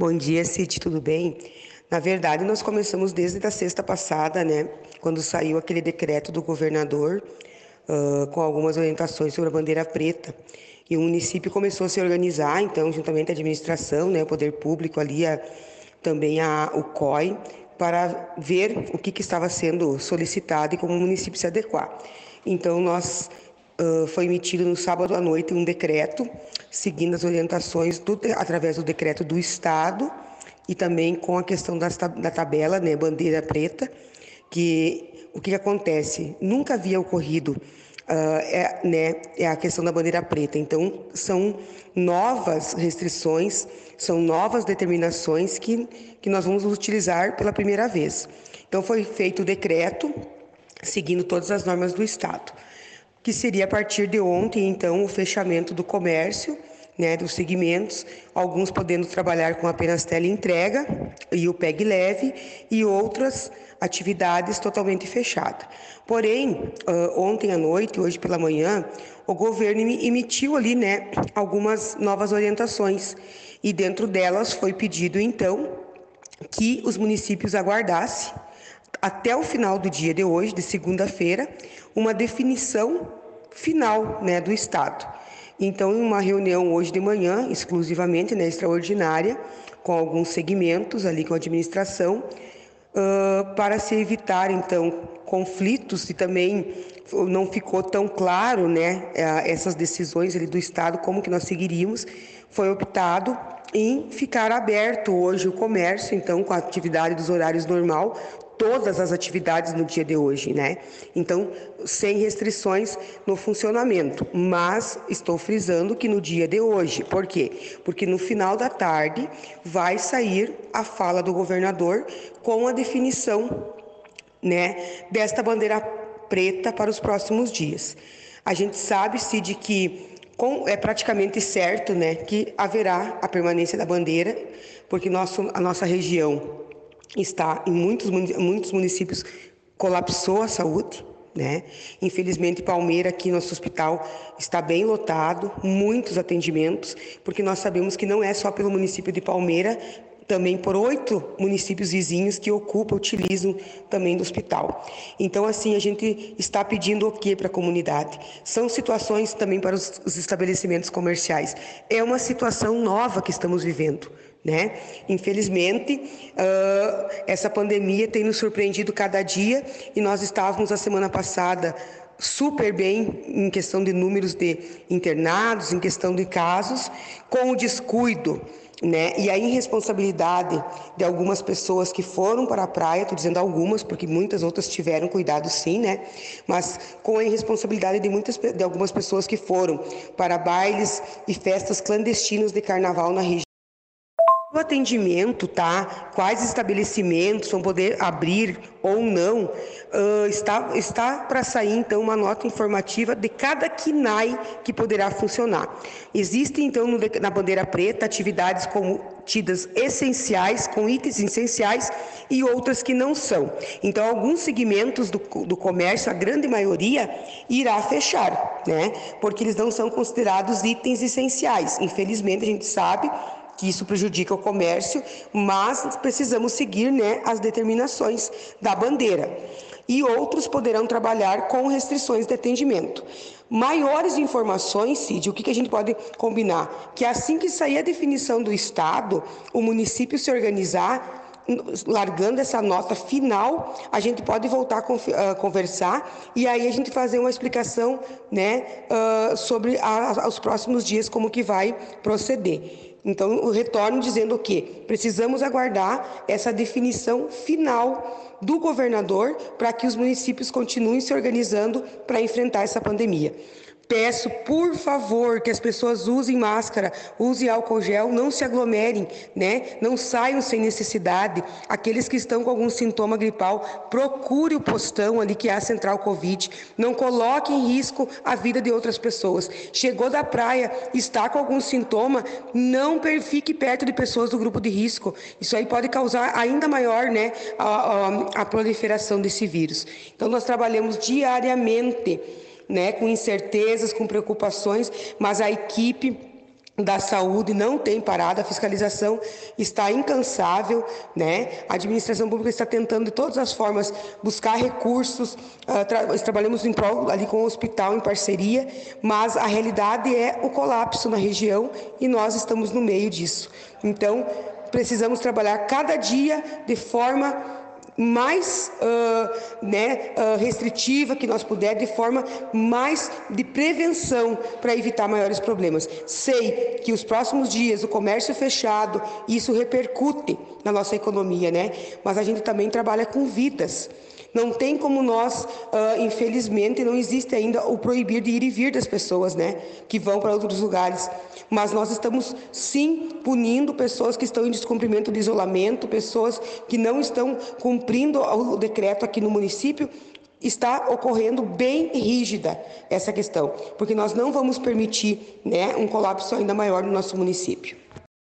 Bom dia, Cid, tudo bem? Na verdade, nós começamos desde a sexta passada, né, quando saiu aquele decreto do governador uh, com algumas orientações sobre a bandeira preta. E o município começou a se organizar, então, juntamente a administração, né, o poder público ali, a, também a, o COI, para ver o que, que estava sendo solicitado e como o município se adequar. Então, nós foi emitido no sábado à noite um decreto, seguindo as orientações do, através do decreto do Estado e também com a questão das, da tabela, né, bandeira preta, que o que acontece? Nunca havia ocorrido Uh, é, né, é a questão da bandeira preta. Então, são novas restrições, são novas determinações que, que nós vamos utilizar pela primeira vez. Então, foi feito o decreto, seguindo todas as normas do Estado, que seria a partir de ontem, então, o fechamento do comércio né, dos segmentos, alguns podendo trabalhar com apenas teleentrega e o PEG leve, e outras atividades totalmente fechadas. Porém, ontem à noite, hoje pela manhã, o governo emitiu ali né, algumas novas orientações, e dentro delas foi pedido, então, que os municípios aguardassem até o final do dia de hoje, de segunda-feira, uma definição final né, do Estado. Então, em uma reunião hoje de manhã, exclusivamente, né, extraordinária, com alguns segmentos ali com a administração, uh, para se evitar, então, conflitos e também não ficou tão claro, né, essas decisões ali do Estado, como que nós seguiríamos, foi optado em ficar aberto hoje o comércio, então, com a atividade dos horários normal, todas as atividades no dia de hoje, né? Então, sem restrições no funcionamento. Mas estou frisando que no dia de hoje, por quê? Porque no final da tarde vai sair a fala do governador com a definição, né, desta bandeira preta para os próximos dias. A gente sabe, Cid, que com, é praticamente certo né, que haverá a permanência da bandeira, porque nosso, a nossa região está em muitos, muitos municípios colapsou a saúde, né? Infelizmente, Palmeira, aqui nosso hospital, está bem lotado, muitos atendimentos, porque nós sabemos que não é só pelo município de Palmeira, também por oito municípios vizinhos que ocupam, utilizam também do hospital. Então, assim, a gente está pedindo o que para a comunidade? São situações também para os, os estabelecimentos comerciais. É uma situação nova que estamos vivendo. Né? Infelizmente, uh, essa pandemia tem nos surpreendido cada dia e nós estávamos a semana passada super bem em questão de números de internados, em questão de casos, com o descuido né? E a irresponsabilidade de algumas pessoas que foram para a praia, estou dizendo algumas, porque muitas outras tiveram cuidado sim, né? Mas com a irresponsabilidade de muitas de algumas pessoas que foram para bailes e festas clandestinos de carnaval na região. O atendimento, tá? Quais estabelecimentos vão poder abrir ou não? Uh, está está para sair então uma nota informativa de cada KINAI que poderá funcionar. Existem então no, na bandeira preta atividades como tidas essenciais, com itens essenciais e outras que não são. Então, alguns segmentos do, do comércio, a grande maioria, irá fechar, né? Porque eles não são considerados itens essenciais. Infelizmente, a gente sabe que isso prejudica o comércio, mas precisamos seguir né, as determinações da bandeira. E outros poderão trabalhar com restrições de atendimento. Maiores informações, Cid, o que, a gente pode combinar? Que assim que sair a definição do Estado, o município se organizar, largando essa nota final, a gente pode voltar a conversar e aí a gente fazer uma explicação né, sobre os próximos dias, como que vai proceder. Então, eu retorno dizendo que precisamos aguardar essa definição final do governador para que os municípios continuem se organizando para enfrentar essa pandemia. Peço, por favor, que as pessoas usem máscara, usem álcool gel, não se aglomerem, né? Não saiam sem necessidade. Aqueles que estão com algum sintoma gripal, procure o postão ali que é a Central Covid. Não coloque em risco a vida de outras pessoas. Chegou da praia, está com algum sintoma, não fique perto de pessoas do grupo de risco. Isso aí pode causar ainda maior, né, a, a, a proliferação desse vírus. Então, nós trabalhamos diariamente né, com incertezas, com preocupações, mas a equipe da saúde não tem parado, a fiscalização está incansável, né? A administração pública está tentando de todas as formas buscar recursos, uh, tra trabalhamos em prol ali com o hospital em parceria, mas a realidade é o colapso na região e nós estamos no meio disso. Então, precisamos trabalhar cada dia de forma mais uh, né, uh, restritiva que nós puder, de forma mais de prevenção para evitar maiores problemas. Sei que os próximos dias, o comércio fechado, isso repercute na nossa economia, né? Mas a gente também trabalha com vidas. Não tem como nós, uh, infelizmente, não existe ainda o proibir de ir e vir das pessoas, né? Que vão para outros lugares. Mas nós estamos sim punindo pessoas que estão em descumprimento de isolamento, pessoas que não estão cumprindo o decreto aqui no município está ocorrendo bem rígida essa questão, porque nós não vamos permitir né, um colapso ainda maior no nosso município.